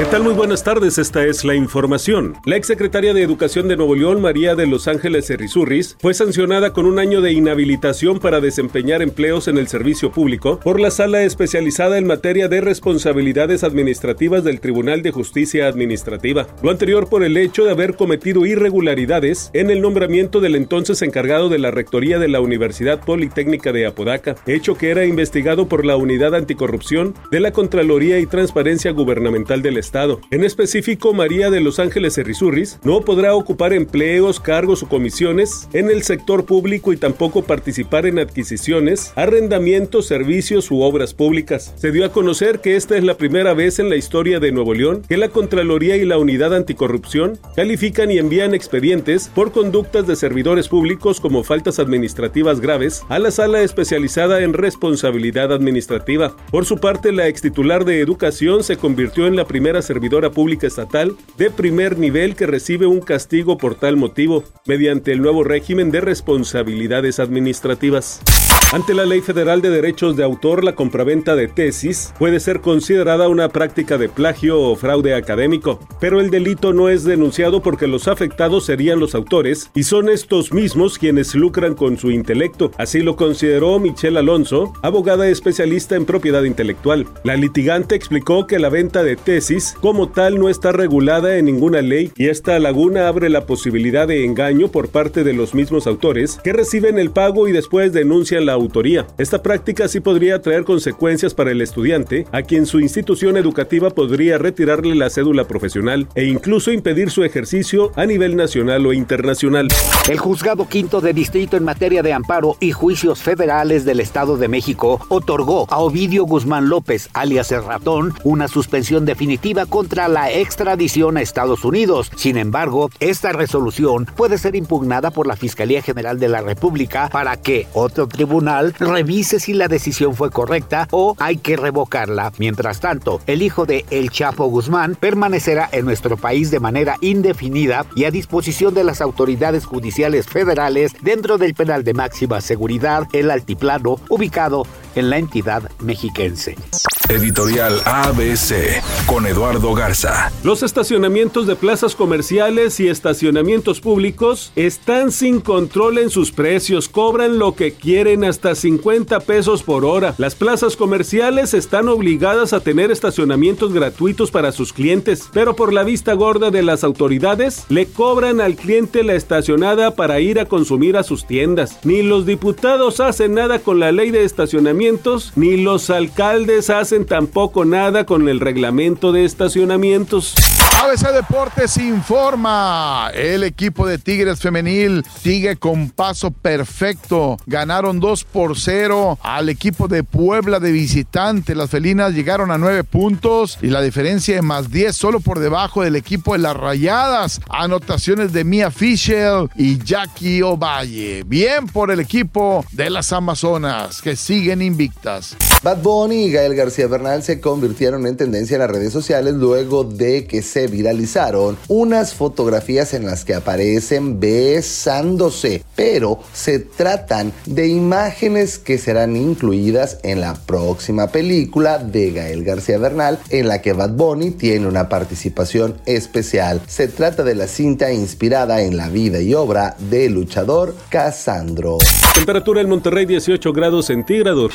¿Qué tal? Muy buenas tardes, esta es la información. La exsecretaria de Educación de Nuevo León, María de Los Ángeles Cerrizurris, fue sancionada con un año de inhabilitación para desempeñar empleos en el servicio público por la sala especializada en materia de responsabilidades administrativas del Tribunal de Justicia Administrativa. Lo anterior por el hecho de haber cometido irregularidades en el nombramiento del entonces encargado de la rectoría de la Universidad Politécnica de Apodaca, hecho que era investigado por la Unidad Anticorrupción de la Contraloría y Transparencia Gubernamental del Estado en específico, María de Los Ángeles Cerrizurris no podrá ocupar empleos, cargos o comisiones en el sector público y tampoco participar en adquisiciones, arrendamientos, servicios u obras públicas. Se dio a conocer que esta es la primera vez en la historia de Nuevo León que la Contraloría y la Unidad Anticorrupción califican y envían expedientes por conductas de servidores públicos como faltas administrativas graves a la sala especializada en responsabilidad administrativa. Por su parte, la extitular de Educación se convirtió en la primera servidora pública estatal de primer nivel que recibe un castigo por tal motivo, mediante el nuevo régimen de responsabilidades administrativas. Ante la Ley Federal de Derechos de Autor, la compraventa de tesis puede ser considerada una práctica de plagio o fraude académico, pero el delito no es denunciado porque los afectados serían los autores y son estos mismos quienes lucran con su intelecto. Así lo consideró Michelle Alonso, abogada especialista en propiedad intelectual. La litigante explicó que la venta de tesis como tal no está regulada en ninguna ley y esta laguna abre la posibilidad de engaño por parte de los mismos autores que reciben el pago y después denuncian la autoría. Esta práctica sí podría traer consecuencias para el estudiante, a quien su institución educativa podría retirarle la cédula profesional e incluso impedir su ejercicio a nivel nacional o internacional. El juzgado quinto de distrito en materia de amparo y juicios federales del Estado de México otorgó a Ovidio Guzmán López, alias el ratón, una suspensión definitiva contra la extradición a Estados Unidos. Sin embargo, esta resolución puede ser impugnada por la Fiscalía General de la República para que otro tribunal revise si la decisión fue correcta o hay que revocarla. Mientras tanto, el hijo de El Chapo Guzmán permanecerá en nuestro país de manera indefinida y a disposición de las autoridades judiciales federales dentro del penal de máxima seguridad, el Altiplano, ubicado en la entidad mexiquense. Editorial ABC con Eduardo Garza. Los estacionamientos de plazas comerciales y estacionamientos públicos están sin control en sus precios, cobran lo que quieren hasta 50 pesos por hora. Las plazas comerciales están obligadas a tener estacionamientos gratuitos para sus clientes, pero por la vista gorda de las autoridades, le cobran al cliente la estacionada para ir a consumir a sus tiendas. Ni los diputados hacen nada con la ley de ni los alcaldes hacen tampoco nada con el reglamento de estacionamientos. ABC Deportes informa. El equipo de Tigres Femenil sigue con paso perfecto. Ganaron 2 por 0 al equipo de Puebla de visitante. Las felinas llegaron a 9 puntos y la diferencia es más 10 solo por debajo del equipo de las Rayadas. Anotaciones de Mia Fischel y Jackie Ovalle. Bien por el equipo de las Amazonas que siguen invictas. Bad Bunny y Gael García Bernal se convirtieron en tendencia en las redes sociales luego de que se viralizaron unas fotografías en las que aparecen besándose, pero se tratan de imágenes que serán incluidas en la próxima película de Gael García Bernal en la que Bad Bunny tiene una participación especial. Se trata de la cinta inspirada en la vida y obra del luchador Casandro. Temperatura en Monterrey 18 grados centígrados.